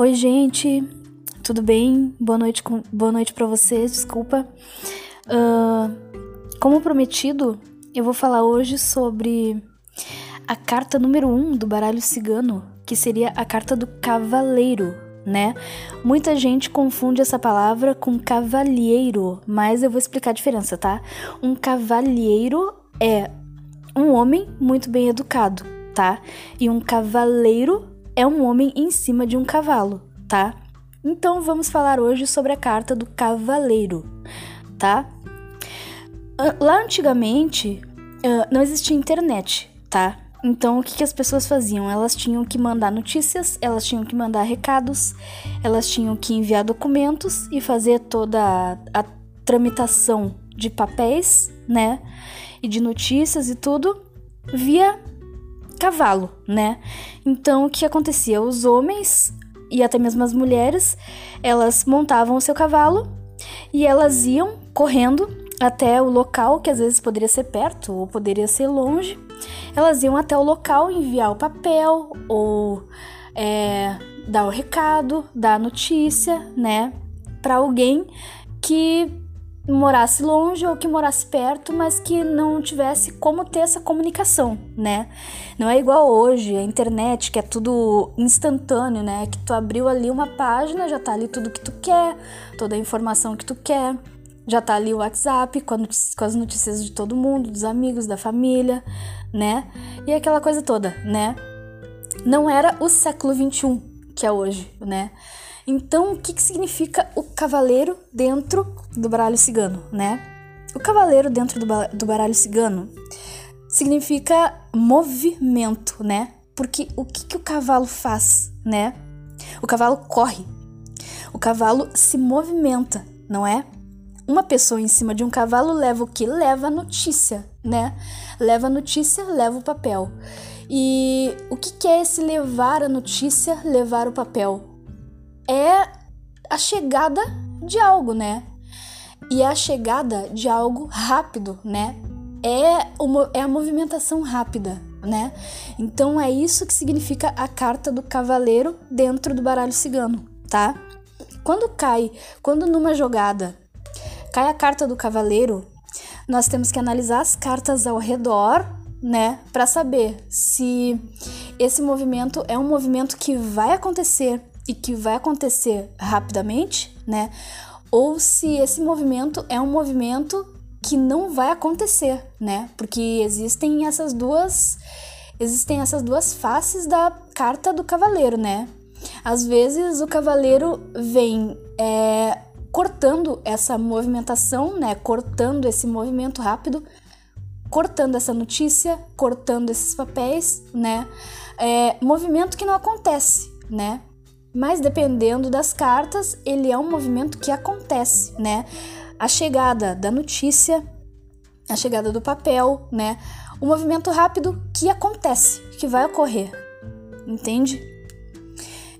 Oi, gente, tudo bem? Boa noite, boa noite para vocês, desculpa. Uh, como prometido, eu vou falar hoje sobre a carta número 1 um do baralho cigano, que seria a carta do cavaleiro, né? Muita gente confunde essa palavra com cavalheiro, mas eu vou explicar a diferença, tá? Um cavalheiro é um homem muito bem educado, tá? E um cavaleiro é um homem em cima de um cavalo, tá? Então vamos falar hoje sobre a carta do cavaleiro, tá? Lá antigamente não existia internet, tá? Então o que, que as pessoas faziam? Elas tinham que mandar notícias, elas tinham que mandar recados, elas tinham que enviar documentos e fazer toda a, a tramitação de papéis, né? E de notícias e tudo via cavalo, né? Então o que acontecia? Os homens e até mesmo as mulheres, elas montavam o seu cavalo e elas iam correndo até o local, que às vezes poderia ser perto ou poderia ser longe. Elas iam até o local enviar o papel ou é, dar o recado, dar a notícia, né, para alguém que morasse longe ou que morasse perto, mas que não tivesse como ter essa comunicação, né? Não é igual hoje, a internet, que é tudo instantâneo, né? Que tu abriu ali uma página, já tá ali tudo que tu quer, toda a informação que tu quer, já tá ali o WhatsApp com, as notícias de todo mundo, dos amigos, da família, né? E aquela coisa toda, né? Não era o século 21 que é hoje, né? Então, o que, que significa o cavaleiro dentro do baralho cigano, né? O cavaleiro dentro do, do baralho cigano significa movimento, né? Porque o que, que o cavalo faz, né? O cavalo corre. O cavalo se movimenta, não é? Uma pessoa em cima de um cavalo leva o que? Leva a notícia, né? Leva a notícia, leva o papel. E o que, que é esse levar a notícia, levar o papel? É a chegada de algo, né? E é a chegada de algo rápido, né? É, uma, é a movimentação rápida, né? Então é isso que significa a carta do cavaleiro dentro do baralho cigano, tá? Quando cai, quando numa jogada cai a carta do cavaleiro, nós temos que analisar as cartas ao redor, né, para saber se esse movimento é um movimento que vai acontecer e que vai acontecer rapidamente, né? Ou se esse movimento é um movimento que não vai acontecer, né? Porque existem essas duas existem essas duas faces da carta do cavaleiro, né? Às vezes o cavaleiro vem é, cortando essa movimentação, né? Cortando esse movimento rápido, cortando essa notícia, cortando esses papéis, né? É, movimento que não acontece, né? Mas dependendo das cartas, ele é um movimento que acontece, né? A chegada da notícia, a chegada do papel, né? O movimento rápido que acontece, que vai ocorrer. Entende?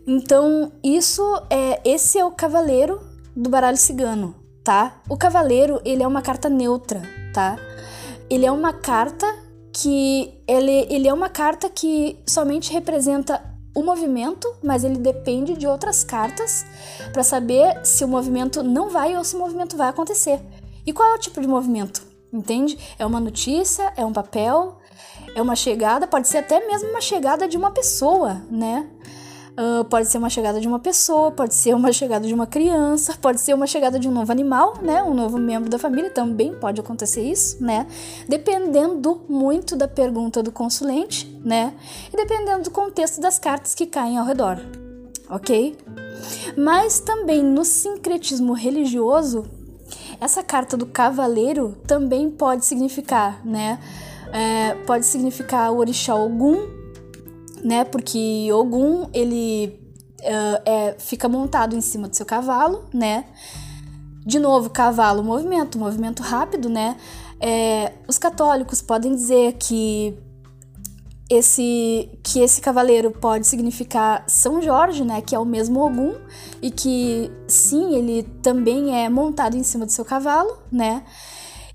Então, isso é esse é o cavaleiro do baralho cigano, tá? O cavaleiro, ele é uma carta neutra, tá? Ele é uma carta que ele, ele é uma carta que somente representa o movimento, mas ele depende de outras cartas para saber se o movimento não vai ou se o movimento vai acontecer. E qual é o tipo de movimento? Entende? É uma notícia, é um papel, é uma chegada, pode ser até mesmo uma chegada de uma pessoa, né? Uh, pode ser uma chegada de uma pessoa, pode ser uma chegada de uma criança, pode ser uma chegada de um novo animal, né? Um novo membro da família, também pode acontecer isso, né? Dependendo muito da pergunta do consulente, né? E dependendo do contexto das cartas que caem ao redor, ok? Mas também no sincretismo religioso, essa carta do cavaleiro também pode significar, né? É, pode significar o orixá Ogum, né? Porque Ogum ele uh, é, fica montado em cima do seu cavalo, né? De novo, cavalo, movimento, movimento rápido, né? É, os católicos podem dizer que esse que esse cavaleiro pode significar São Jorge, né, que é o mesmo Ogum e que sim, ele também é montado em cima do seu cavalo, né?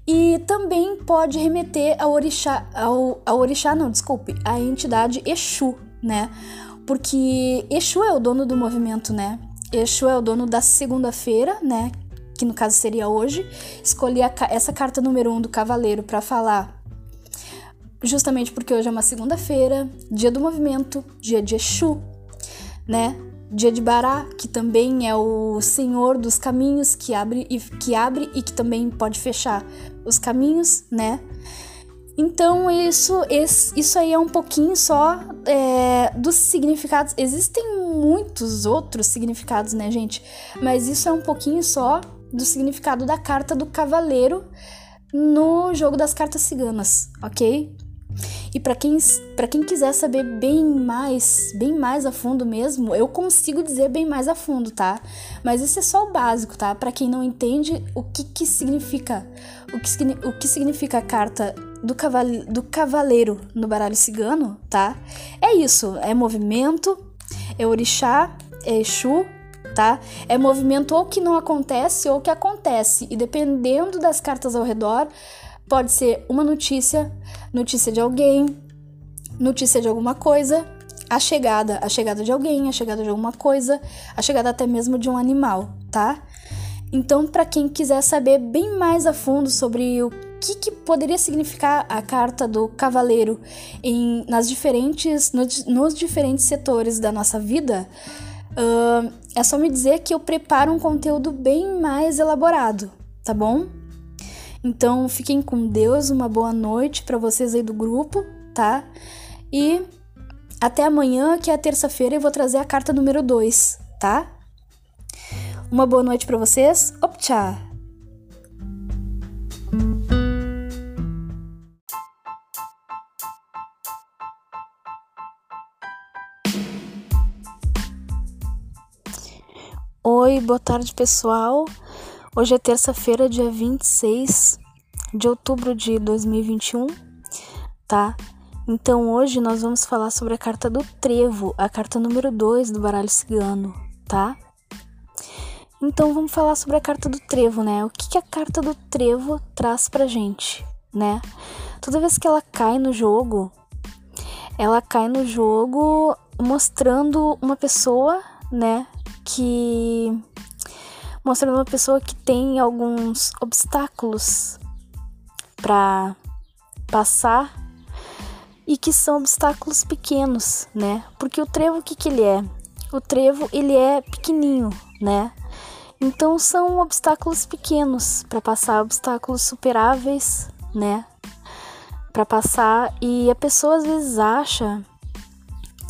E também pode remeter ao orixá, ao, ao orixá não, desculpe, à entidade Exu, né? porque Exu é o dono do movimento, né? Exu é o dono da segunda-feira, né? Que no caso seria hoje. Escolhi a, essa carta número um do Cavaleiro para falar justamente porque hoje é uma segunda-feira, dia do movimento, dia de Exu, né? De que também é o senhor dos caminhos, que abre e que abre e que também pode fechar os caminhos, né? Então, isso, isso aí é um pouquinho só é, dos significados. Existem muitos outros significados, né, gente? Mas isso é um pouquinho só do significado da carta do cavaleiro no jogo das cartas ciganas, ok? E para quem, pra quem quiser saber bem mais, bem mais a fundo mesmo, eu consigo dizer bem mais a fundo, tá? Mas isso é só o básico, tá? Para quem não entende o que que significa, o que, o que significa a carta do, cavale, do cavaleiro no baralho cigano, tá? É isso, é movimento, é orixá, é exu, tá? É movimento ou que não acontece ou que acontece. E dependendo das cartas ao redor, pode ser uma notícia, notícia de alguém, notícia de alguma coisa, a chegada, a chegada de alguém, a chegada de alguma coisa, a chegada até mesmo de um animal, tá? Então, para quem quiser saber bem mais a fundo sobre o que, que poderia significar a carta do cavaleiro em, nas diferentes, nos, diferentes setores da nossa vida, uh, é só me dizer que eu preparo um conteúdo bem mais elaborado, tá bom? Então, fiquem com Deus, uma boa noite para vocês aí do grupo, tá? E até amanhã, que é terça-feira, eu vou trazer a carta número 2, tá? Uma boa noite para vocês. Optcha! Oi, boa tarde pessoal. Hoje é terça-feira, dia 26 de outubro de 2021, tá? Então hoje nós vamos falar sobre a carta do trevo, a carta número 2 do baralho cigano, tá? Então vamos falar sobre a carta do trevo, né? O que, que a carta do trevo traz pra gente, né? Toda vez que ela cai no jogo, ela cai no jogo mostrando uma pessoa, né, que mostrando uma pessoa que tem alguns obstáculos para passar e que são obstáculos pequenos, né? Porque o trevo o que que ele é? O trevo ele é pequenininho, né? Então são obstáculos pequenos para passar, obstáculos superáveis, né? Para passar e a pessoa às vezes acha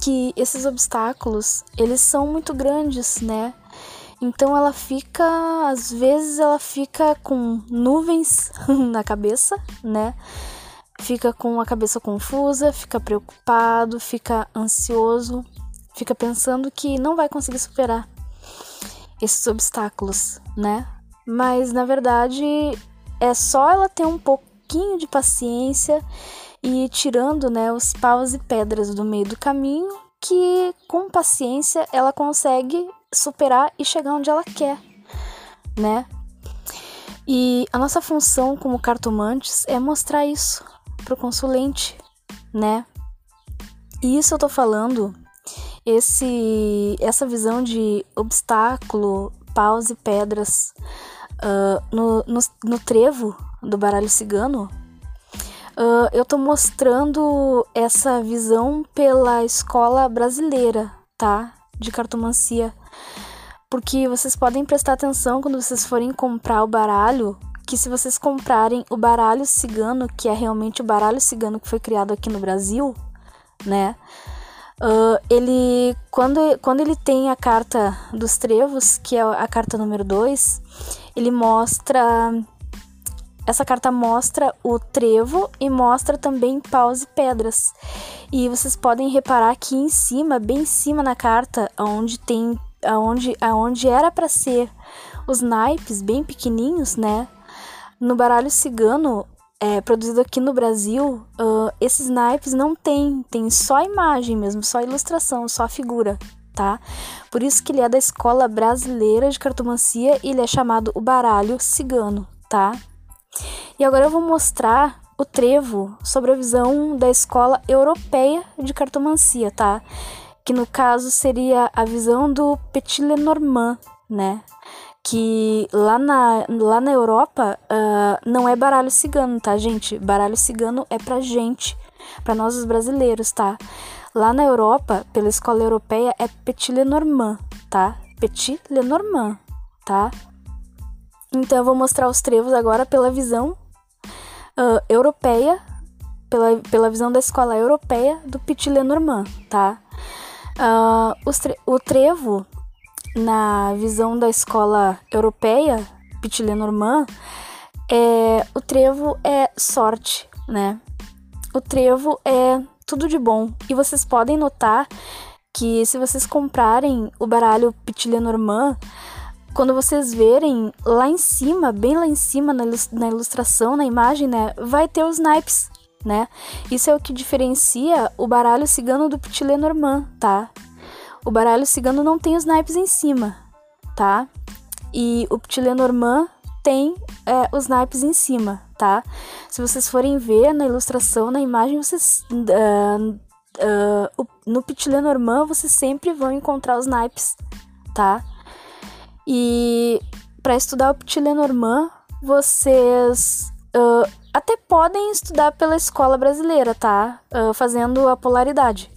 que esses obstáculos, eles são muito grandes, né? Então ela fica, às vezes ela fica com nuvens na cabeça, né? Fica com a cabeça confusa, fica preocupado, fica ansioso, fica pensando que não vai conseguir superar esses obstáculos, né? Mas na verdade é só ela ter um pouquinho de paciência e tirando, né, os paus e pedras do meio do caminho, que com paciência ela consegue superar e chegar onde ela quer, né? E a nossa função como cartomantes é mostrar isso pro consulente, né? E isso eu tô falando, esse, essa visão de obstáculo, paus e pedras uh, no, no, no trevo do baralho cigano, Uh, eu tô mostrando essa visão pela escola brasileira, tá? De cartomancia. Porque vocês podem prestar atenção quando vocês forem comprar o baralho, que se vocês comprarem o baralho cigano, que é realmente o baralho cigano que foi criado aqui no Brasil, né? Uh, ele quando, quando ele tem a carta dos trevos, que é a carta número 2, ele mostra essa carta mostra o trevo e mostra também paus e pedras. E vocês podem reparar aqui em cima, bem em cima na carta, onde tem aonde aonde era para ser os naipes bem pequenininhos, né? No baralho cigano, é, produzido aqui no Brasil, uh, esses naipes não tem, tem só imagem mesmo, só ilustração, só figura, tá? Por isso que ele é da escola brasileira de cartomancia e ele é chamado o baralho cigano, tá? E agora eu vou mostrar o trevo sobre a visão da escola europeia de cartomancia, tá? que no caso seria a visão do Petit Lenormand, né? Que lá na, lá na Europa uh, não é baralho cigano, tá, gente? Baralho cigano é pra gente, pra nós os brasileiros, tá? Lá na Europa, pela escola europeia, é Petit Lenormand, tá? Petit Lenormand, tá? Então eu vou mostrar os trevos agora pela visão uh, europeia, pela, pela visão da escola europeia do Petit Lenormand, tá? Uh, tre o trevo, na visão da escola europeia, Petit Lenormand, é, o trevo é sorte, né? O trevo é tudo de bom. E vocês podem notar que se vocês comprarem o baralho Petit Lenormand, quando vocês verem lá em cima, bem lá em cima na ilustração, na imagem, né, vai ter os naipes, né? Isso é o que diferencia o baralho cigano do Petit Lenormand, tá? O baralho cigano não tem os naipes em cima, tá? E o Petit Lenormand tem é, os naipes em cima, tá? Se vocês forem ver na ilustração, na imagem, vocês uh, uh, no Petit Lenormand vocês sempre vão encontrar os naipes, tá? E para estudar o Petit Lenormand, vocês uh, até podem estudar pela escola brasileira, tá? Uh, fazendo a polaridade.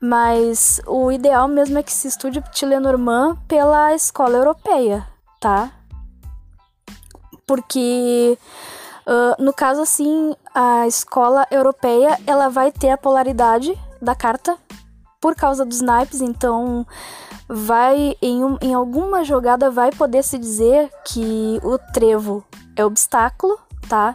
Mas o ideal mesmo é que se estude Petit Lenormand pela escola europeia, tá? Porque uh, no caso assim, a escola europeia ela vai ter a polaridade da carta por causa dos naipes, então vai em, um, em alguma jogada vai poder se dizer que o trevo é obstáculo, tá?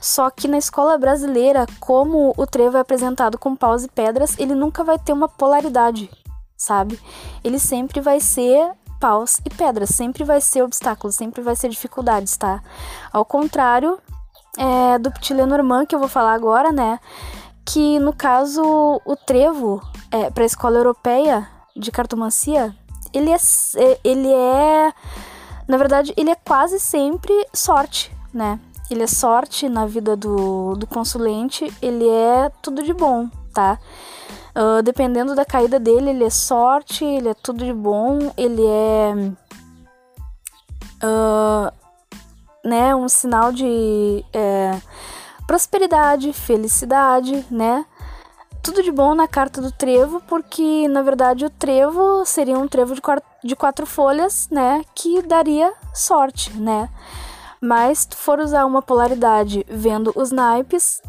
Só que na escola brasileira, como o trevo é apresentado com paus e pedras, ele nunca vai ter uma polaridade, sabe? Ele sempre vai ser paus e pedras, sempre vai ser obstáculo, sempre vai ser dificuldades, tá? Ao contrário é, do Petit que eu vou falar agora, né? Que no caso o trevo é, para a escola europeia de cartomancia, ele é, é, ele é, na verdade, ele é quase sempre sorte, né? Ele é sorte na vida do, do consulente, ele é tudo de bom, tá? Uh, dependendo da caída dele, ele é sorte, ele é tudo de bom, ele é. Uh, né, um sinal de é, prosperidade, felicidade, né? tudo de bom na carta do trevo, porque na verdade o trevo seria um trevo de quatro, de quatro folhas, né? Que daria sorte, né? Mas se tu for usar uma polaridade vendo os naipes,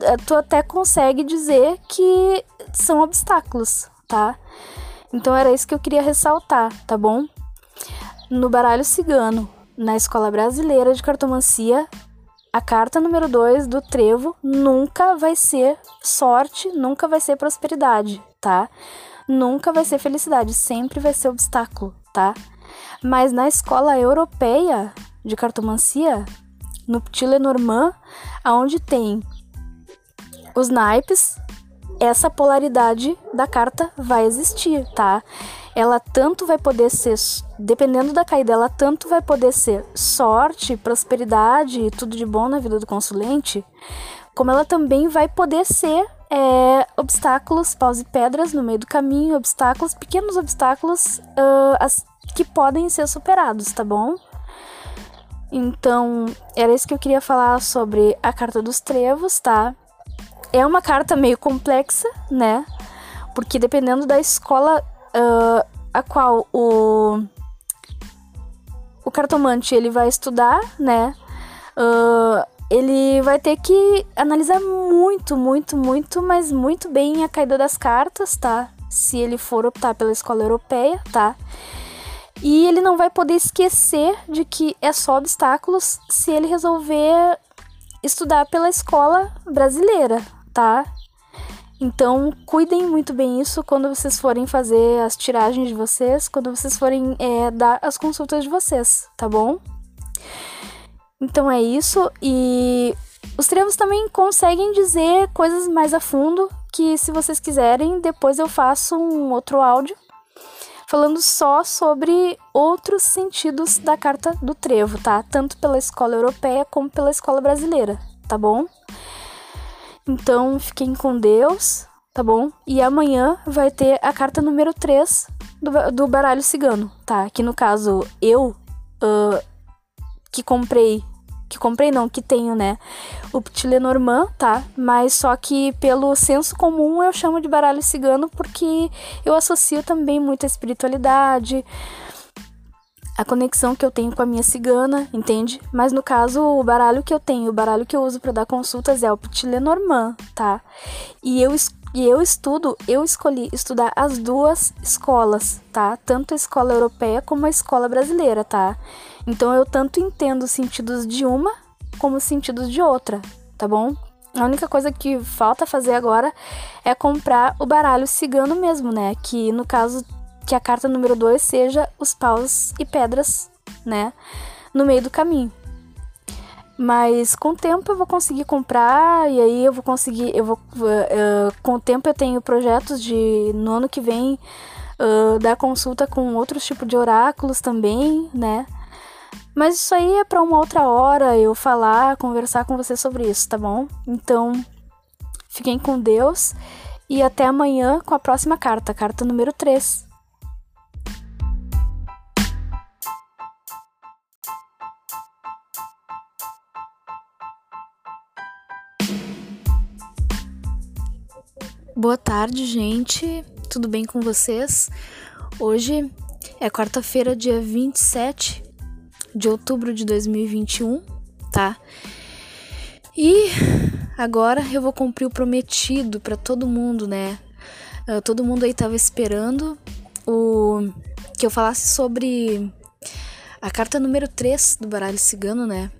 eh, tu até consegue dizer que são obstáculos, tá? Então era isso que eu queria ressaltar, tá bom? No baralho cigano, na escola brasileira de cartomancia, a carta número 2 do trevo nunca vai ser sorte, nunca vai ser prosperidade, tá? Nunca vai ser felicidade, sempre vai ser obstáculo, tá? Mas na escola europeia de cartomancia, no Lenormand, aonde tem os naipes, essa polaridade da carta vai existir, tá? ela tanto vai poder ser, dependendo da caída, ela tanto vai poder ser sorte, prosperidade e tudo de bom na vida do consulente, como ela também vai poder ser é, obstáculos, paus e pedras no meio do caminho, obstáculos, pequenos obstáculos uh, as, que podem ser superados, tá bom? Então, era isso que eu queria falar sobre a carta dos trevos, tá? É uma carta meio complexa, né? Porque dependendo da escola uh, a qual o o cartomante ele vai estudar, né? Uh, ele vai ter que analisar muito, muito, muito, mas muito bem a caída das cartas, tá? Se ele for optar pela escola europeia, tá? E ele não vai poder esquecer de que é só obstáculos se ele resolver estudar pela escola brasileira, tá? Então, cuidem muito bem isso quando vocês forem fazer as tiragens de vocês, quando vocês forem é, dar as consultas de vocês, tá bom? Então é isso. E os trevos também conseguem dizer coisas mais a fundo, que se vocês quiserem, depois eu faço um outro áudio falando só sobre outros sentidos da carta do trevo, tá? Tanto pela escola europeia como pela escola brasileira, tá bom? Então, fiquem com Deus. tá bom? E amanhã vai ter a carta número 3 do, do baralho cigano, tá? Que no caso eu, uh, que comprei que comprei não, que tenho, né? O Petit Lenormand, tá? Mas só que pelo senso comum eu chamo de baralho cigano porque eu associo também muito a espiritualidade, a conexão que eu tenho com a minha cigana, entende? Mas no caso, o baralho que eu tenho, o baralho que eu uso para dar consultas é o Petit Lenormand, tá? E eu e eu estudo, eu escolhi estudar as duas escolas, tá? Tanto a escola europeia como a escola brasileira, tá? Então eu tanto entendo os sentidos de uma como os sentidos de outra, tá bom? A única coisa que falta fazer agora é comprar o baralho cigano mesmo, né? Que no caso que a carta número 2 seja os paus e pedras, né? No meio do caminho. Mas com o tempo eu vou conseguir comprar e aí eu vou conseguir, eu vou uh, com o tempo eu tenho projetos de no ano que vem uh, dar consulta com outros tipos de oráculos também, né? Mas isso aí é para uma outra hora eu falar, conversar com você sobre isso, tá bom? Então, fiquem com Deus e até amanhã com a próxima carta, carta número 3. Boa tarde, gente. Tudo bem com vocês? Hoje é quarta-feira, dia 27 de outubro de 2021, tá? E agora eu vou cumprir o prometido para todo mundo, né? Uh, todo mundo aí tava esperando o que eu falasse sobre a carta número 3 do baralho cigano, né?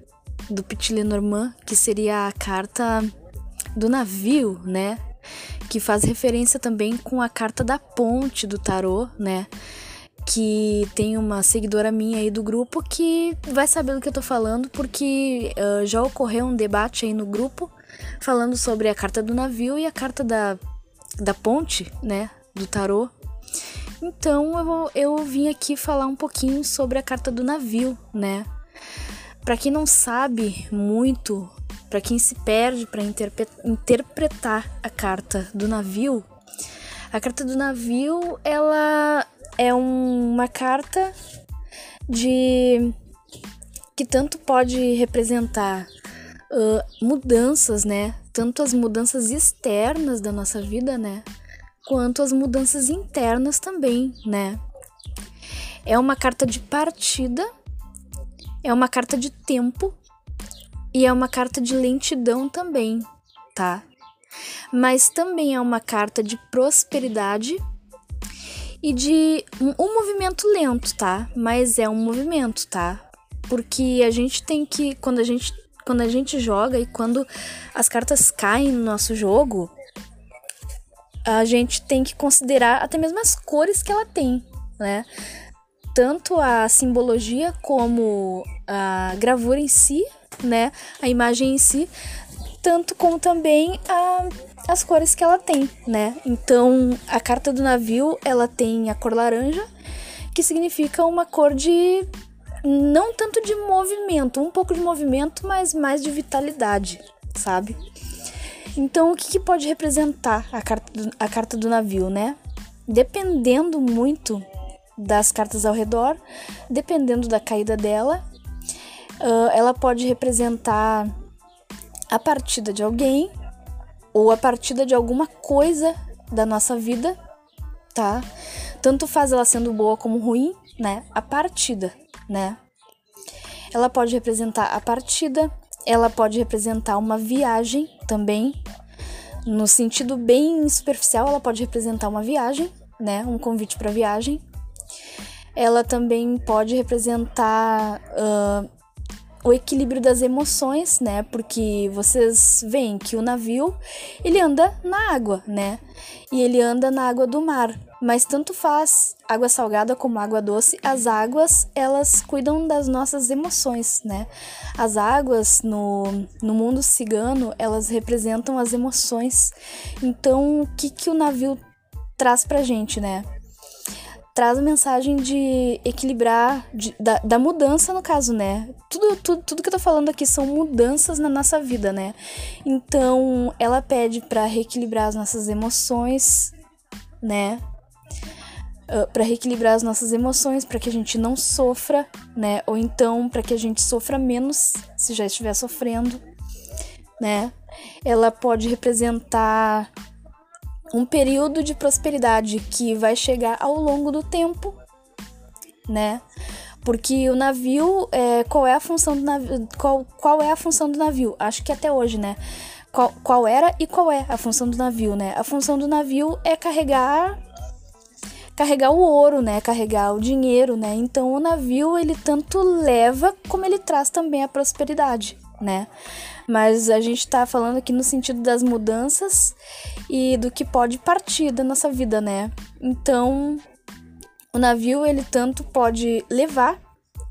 Do Petit Lenormand, que seria a carta do navio, né? Que faz referência também com a carta da ponte do tarô, né? Que tem uma seguidora minha aí do grupo que vai saber do que eu tô falando, porque uh, já ocorreu um debate aí no grupo falando sobre a carta do navio e a carta da, da ponte, né, do tarô. Então eu, eu vim aqui falar um pouquinho sobre a carta do navio, né? Para quem não sabe muito, para quem se perde para interpretar a carta do navio, a carta do navio ela é um, uma carta de que tanto pode representar uh, mudanças, né? Tanto as mudanças externas da nossa vida, né? Quanto as mudanças internas também, né? É uma carta de partida, é uma carta de tempo e é uma carta de lentidão também, tá? Mas também é uma carta de prosperidade e de um, um movimento lento, tá? Mas é um movimento, tá? Porque a gente tem que quando a gente quando a gente joga e quando as cartas caem no nosso jogo, a gente tem que considerar até mesmo as cores que ela tem, né? Tanto a simbologia como a gravura em si, né? A imagem em si, tanto como também a as cores que ela tem, né? Então, a carta do navio, ela tem a cor laranja, que significa uma cor de não tanto de movimento, um pouco de movimento, mas mais de vitalidade, sabe? Então, o que, que pode representar a carta, do, a carta do navio, né? Dependendo muito das cartas ao redor, dependendo da caída dela, uh, ela pode representar a partida de alguém, ou a partida de alguma coisa da nossa vida, tá? Tanto faz ela sendo boa como ruim, né? A partida, né? Ela pode representar a partida, ela pode representar uma viagem também. No sentido bem superficial, ela pode representar uma viagem, né? Um convite para viagem. Ela também pode representar uh, o equilíbrio das emoções, né? Porque vocês veem que o navio, ele anda na água, né? E ele anda na água do mar. Mas tanto faz água salgada como água doce, as águas, elas cuidam das nossas emoções, né? As águas no, no mundo cigano, elas representam as emoções. Então, o que que o navio traz pra gente, né? Traz a mensagem de equilibrar, de, da, da mudança no caso, né? Tudo, tudo, tudo que eu tô falando aqui são mudanças na nossa vida, né? Então, ela pede para reequilibrar as nossas emoções, né? Uh, para reequilibrar as nossas emoções, para que a gente não sofra, né? Ou então para que a gente sofra menos se já estiver sofrendo, né? Ela pode representar um período de prosperidade que vai chegar ao longo do tempo, né? Porque o navio, é, qual é a função do navio? Qual, qual é a função do navio? Acho que até hoje, né? Qual, qual era e qual é a função do navio, né? A função do navio é carregar carregar o ouro, né? Carregar o dinheiro, né? Então o navio ele tanto leva como ele traz também a prosperidade, né? Mas a gente tá falando aqui no sentido das mudanças e do que pode partir da nossa vida, né? Então, o navio ele tanto pode levar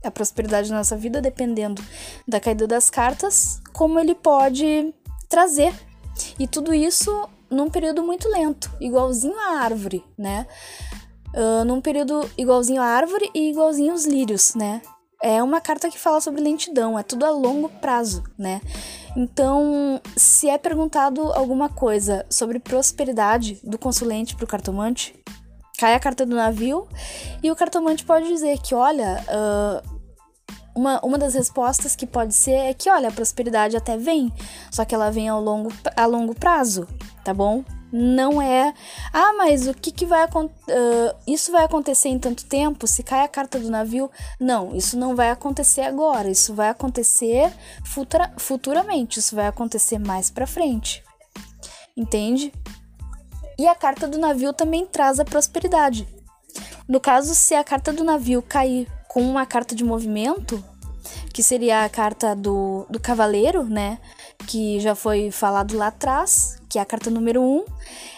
a prosperidade da nossa vida dependendo da caída das cartas, como ele pode trazer. E tudo isso num período muito lento, igualzinho à árvore, né? Uh, num período igualzinho à árvore e igualzinho aos lírios, né? É uma carta que fala sobre lentidão, é tudo a longo prazo, né? Então, se é perguntado alguma coisa sobre prosperidade do consulente para o cartomante, cai a carta do navio e o cartomante pode dizer que, olha, uh, uma, uma das respostas que pode ser é que, olha, a prosperidade até vem, só que ela vem ao longo, a longo prazo, tá bom? Não é, ah, mas o que, que vai uh, isso vai acontecer em tanto tempo? Se cai a carta do navio? Não, isso não vai acontecer agora. Isso vai acontecer futura, futuramente. Isso vai acontecer mais para frente. Entende? E a carta do navio também traz a prosperidade. No caso, se a carta do navio cair com uma carta de movimento, que seria a carta do, do cavaleiro, né? Que já foi falado lá atrás, que é a carta número 1, um,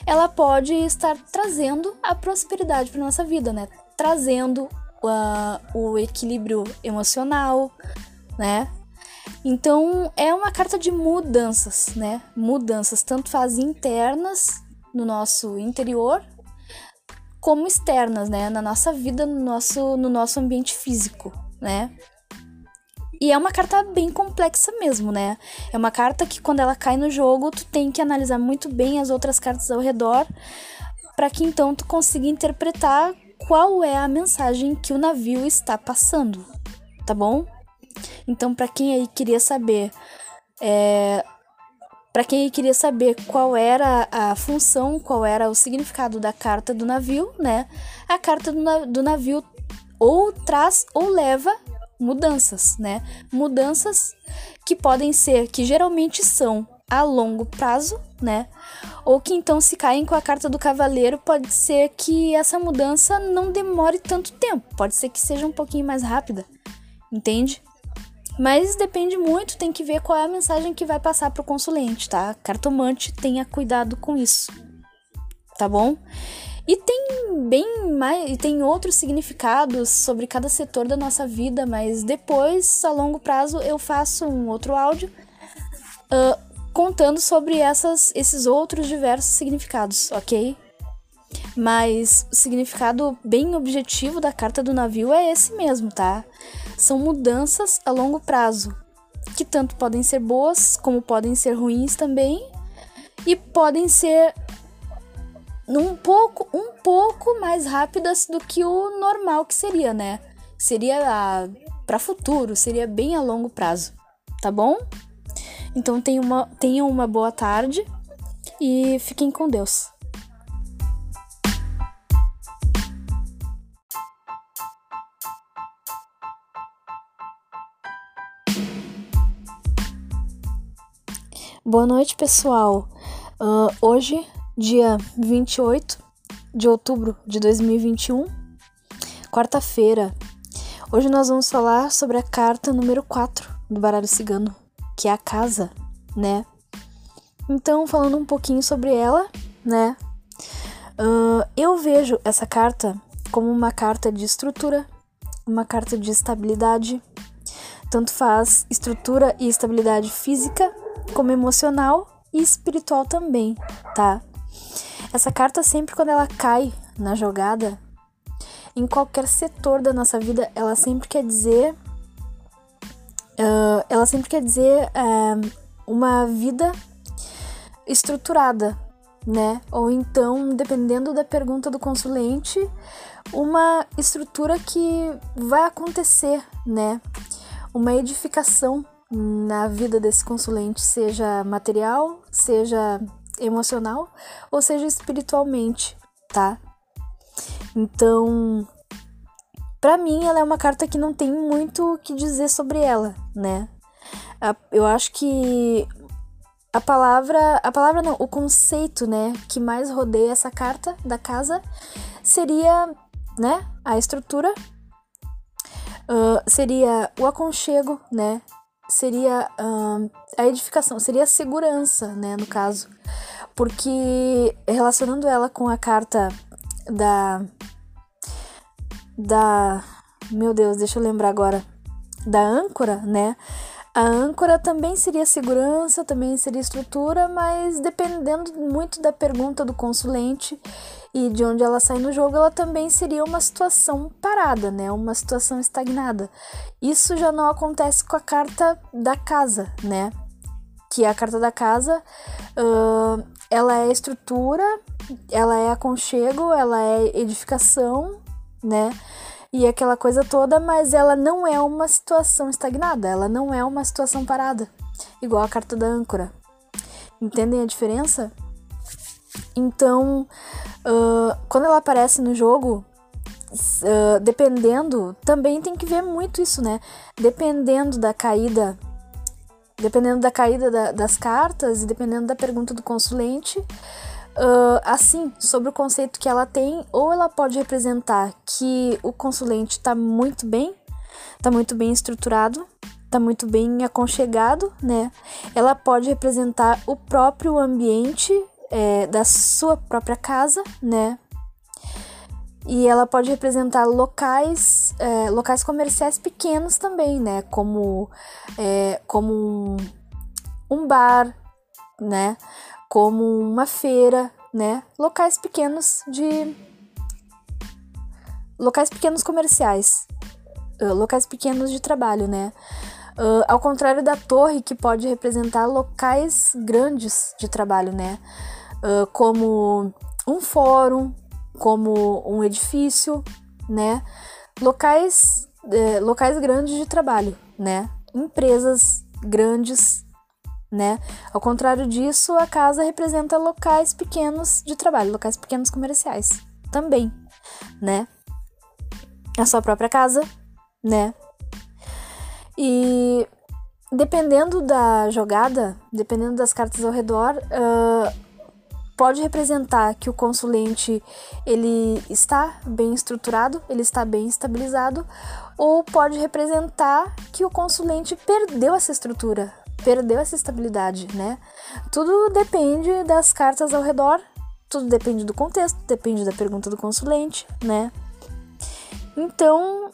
ela pode estar trazendo a prosperidade para nossa vida, né? Trazendo uh, o equilíbrio emocional, né? Então é uma carta de mudanças, né? Mudanças tanto faz internas no nosso interior como externas, né, na nossa vida, no nosso, no nosso ambiente físico, né? E é uma carta bem complexa mesmo, né? É uma carta que quando ela cai no jogo, tu tem que analisar muito bem as outras cartas ao redor para que então tu consiga interpretar qual é a mensagem que o navio está passando, tá bom? Então, para quem aí queria saber é, para quem queria saber qual era a função, qual era o significado da carta do navio, né? A carta do, do navio ou traz ou leva mudanças, né? Mudanças que podem ser, que geralmente são a longo prazo, né? Ou que então se caem com a carta do cavaleiro, pode ser que essa mudança não demore tanto tempo, pode ser que seja um pouquinho mais rápida, entende? Mas depende muito, tem que ver qual é a mensagem que vai passar pro consulente, tá? Cartomante tenha cuidado com isso. Tá bom? E tem bem mais, tem outros significados sobre cada setor da nossa vida, mas depois, a longo prazo, eu faço um outro áudio uh, contando sobre essas, esses outros diversos significados, ok? Mas o significado bem objetivo da carta do navio é esse mesmo, tá? São mudanças a longo prazo, que tanto podem ser boas como podem ser ruins também, e podem ser um pouco, um pouco mais rápidas do que o normal que seria, né? Seria para futuro, seria bem a longo prazo, tá bom? Então tenham uma, tenham uma boa tarde e fiquem com Deus. Boa noite, pessoal. Uh, hoje, dia 28 de outubro de 2021, quarta-feira. Hoje nós vamos falar sobre a carta número 4 do baralho cigano, que é a casa, né? Então, falando um pouquinho sobre ela, né? Uh, eu vejo essa carta como uma carta de estrutura, uma carta de estabilidade. Tanto faz estrutura e estabilidade física como emocional e espiritual também, tá? Essa carta sempre quando ela cai na jogada, em qualquer setor da nossa vida, ela sempre quer dizer. Uh, ela sempre quer dizer uh, uma vida estruturada, né? Ou então, dependendo da pergunta do consulente, uma estrutura que vai acontecer, né? Uma edificação na vida desse consulente, seja material, seja emocional ou seja espiritualmente, tá? Então, para mim ela é uma carta que não tem muito o que dizer sobre ela, né? Eu acho que a palavra, a palavra não, o conceito, né, que mais rodeia essa carta da casa seria, né, a estrutura, uh, seria o aconchego, né, seria uh, a edificação, seria a segurança, né, no caso, porque relacionando ela com a carta da da meu Deus, deixa eu lembrar agora da âncora, né? A âncora também seria segurança, também seria estrutura, mas dependendo muito da pergunta do consulente e de onde ela sai no jogo, ela também seria uma situação parada, né? Uma situação estagnada. Isso já não acontece com a carta da casa, né? Que a carta da casa, uh, ela é estrutura, ela é aconchego, ela é edificação, né? e aquela coisa toda, mas ela não é uma situação estagnada, ela não é uma situação parada, igual a carta da âncora. Entendem a diferença? Então, uh, quando ela aparece no jogo, uh, dependendo, também tem que ver muito isso, né? Dependendo da caída, dependendo da caída da, das cartas e dependendo da pergunta do consulente, Uh, assim, sobre o conceito que ela tem, ou ela pode representar que o consulente está muito bem, está muito bem estruturado, está muito bem aconchegado, né? Ela pode representar o próprio ambiente é, da sua própria casa, né? E ela pode representar locais, é, locais comerciais pequenos também, né? Como, é, como um, um bar, né? como uma feira, né? Locais pequenos de locais pequenos comerciais, uh, locais pequenos de trabalho, né? Uh, ao contrário da torre que pode representar locais grandes de trabalho, né? Uh, como um fórum, como um edifício, né? Locais, eh, locais grandes de trabalho, né? Empresas grandes né? Ao contrário disso, a casa representa locais pequenos de trabalho, locais pequenos comerciais também, né? A sua própria casa, né? E dependendo da jogada, dependendo das cartas ao redor, uh, pode representar que o consulente ele está bem estruturado, ele está bem estabilizado, ou pode representar que o consulente perdeu essa estrutura, perdeu essa estabilidade, né? Tudo depende das cartas ao redor, tudo depende do contexto, depende da pergunta do consulente, né? Então,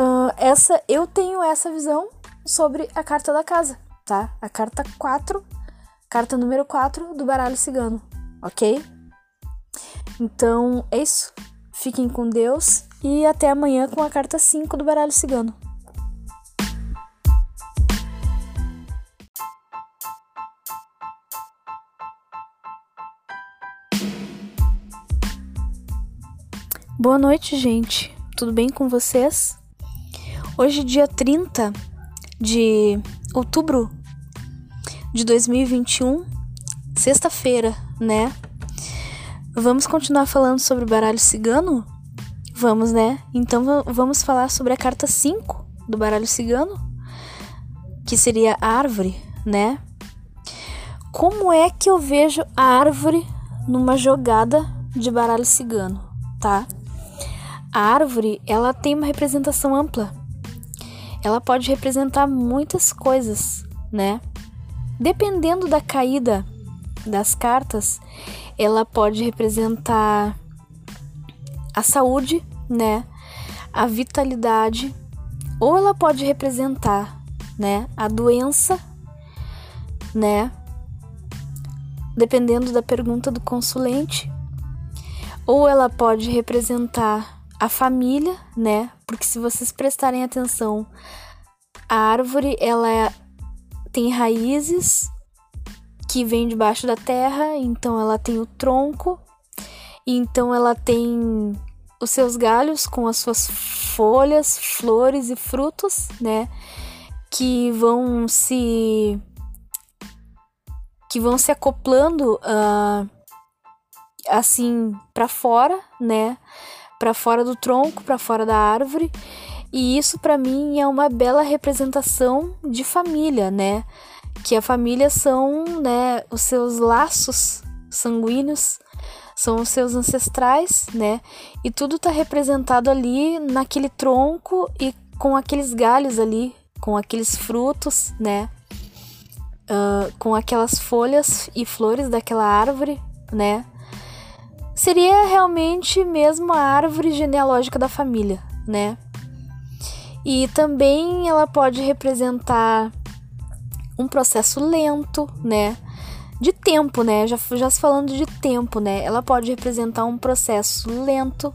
uh, essa eu tenho essa visão sobre a carta da casa, tá? A carta 4, carta número 4 do baralho cigano, ok? Então, é isso. Fiquem com Deus e até amanhã com a carta 5 do baralho cigano. Boa noite, gente. Tudo bem com vocês? Hoje, dia 30 de outubro de 2021, sexta-feira, né? Vamos continuar falando sobre o baralho cigano? Vamos, né? Então vamos falar sobre a carta 5 do baralho cigano, que seria a árvore, né? Como é que eu vejo a árvore numa jogada de baralho cigano, tá? A árvore, ela tem uma representação ampla. Ela pode representar muitas coisas, né? Dependendo da caída das cartas, ela pode representar a saúde, né? A vitalidade, ou ela pode representar, né, a doença, né? Dependendo da pergunta do consulente, ou ela pode representar a família, né? Porque se vocês prestarem atenção, a árvore ela é, tem raízes que vêm debaixo da terra, então ela tem o tronco, então ela tem os seus galhos com as suas folhas, flores e frutos, né? Que vão se que vão se acoplando uh, assim para fora, né? Para fora do tronco, para fora da árvore. E isso para mim é uma bela representação de família, né? Que a família são, né, os seus laços sanguíneos são os seus ancestrais, né? E tudo está representado ali naquele tronco e com aqueles galhos ali, com aqueles frutos, né? Uh, com aquelas folhas e flores daquela árvore, né? Seria realmente mesmo a árvore genealógica da família, né? E também ela pode representar um processo lento, né? de tempo, né? Já, já se falando de tempo, né? Ela pode representar um processo lento,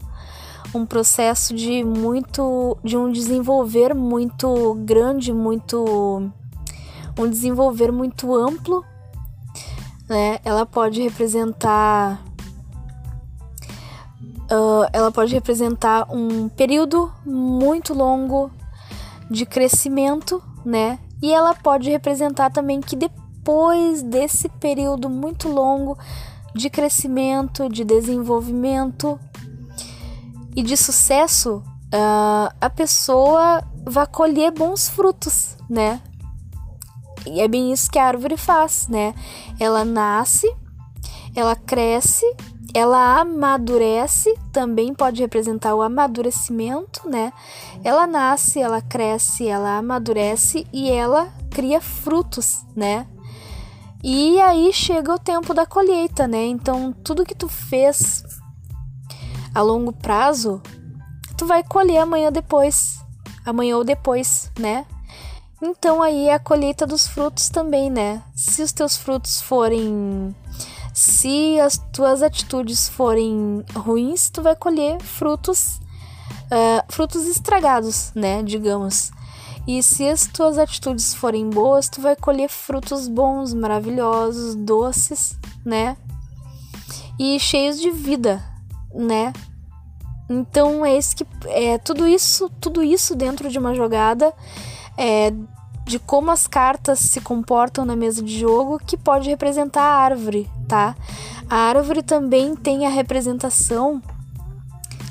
um processo de muito. de um desenvolver muito grande, muito. um desenvolver muito amplo, né? Ela pode representar. Uh, ela pode representar um período muito longo de crescimento, né? E ela pode representar também que depois desse período muito longo de crescimento, de desenvolvimento e de sucesso, uh, a pessoa vai colher bons frutos, né? E é bem isso que a árvore faz, né? Ela nasce, ela cresce, ela amadurece, também pode representar o amadurecimento, né? Ela nasce, ela cresce, ela amadurece e ela cria frutos, né? E aí chega o tempo da colheita, né? Então, tudo que tu fez a longo prazo, tu vai colher amanhã depois, amanhã ou depois, né? Então aí é a colheita dos frutos também, né? Se os teus frutos forem se as tuas atitudes forem ruins, tu vai colher frutos uh, frutos estragados, né? Digamos. E se as tuas atitudes forem boas, tu vai colher frutos bons, maravilhosos, doces, né? E cheios de vida, né? Então é isso que é tudo isso, tudo isso dentro de uma jogada é, de como as cartas se comportam na mesa de jogo que pode representar a árvore, tá? A árvore também tem a representação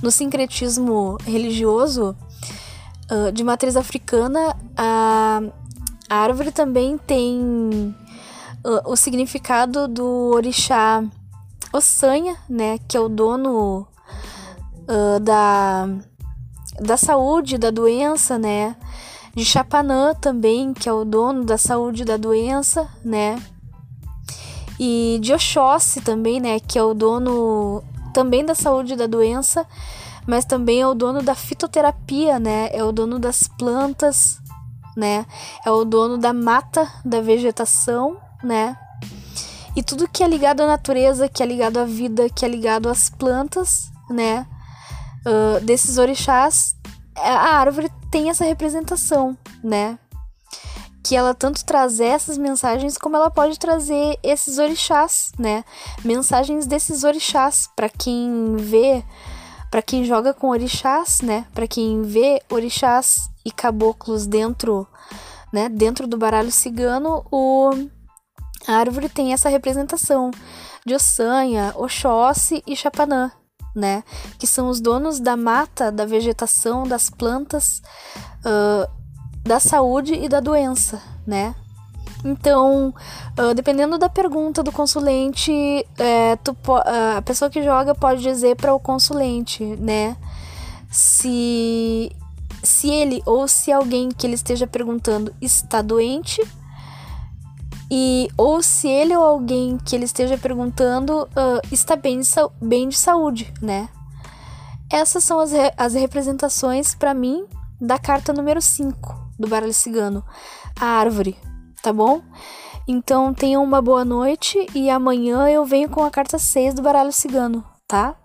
no sincretismo religioso uh, de matriz africana, a, a árvore também tem uh, o significado do orixá Ossanha, né, que é o dono uh, da, da saúde, da doença, né, de Chapanã também, que é o dono da saúde da doença, né, e de Oxóssi também, né, que é o dono também da saúde da doença, mas também é o dono da fitoterapia, né? É o dono das plantas, né? É o dono da mata, da vegetação, né? E tudo que é ligado à natureza, que é ligado à vida, que é ligado às plantas, né? Uh, desses orixás, a árvore tem essa representação, né? Que ela tanto traz essas mensagens como ela pode trazer esses orixás, né? Mensagens desses orixás para quem vê para quem joga com orixás, né? Para quem vê orixás e caboclos dentro, né, dentro do baralho cigano, o a árvore tem essa representação de Ossanha, Oxóssi e Chapanã, né? Que são os donos da mata, da vegetação, das plantas, uh, da saúde e da doença, né? Então, uh, dependendo da pergunta do consulente, é, tu, uh, a pessoa que joga pode dizer para o consulente, né? Se, se ele ou se alguém que ele esteja perguntando está doente, e ou se ele ou alguém que ele esteja perguntando uh, está bem de, bem de saúde, né? Essas são as, re as representações para mim da carta número 5 do baralho cigano, a árvore tá bom? Então tenham uma boa noite e amanhã eu venho com a carta 6 do baralho cigano, tá?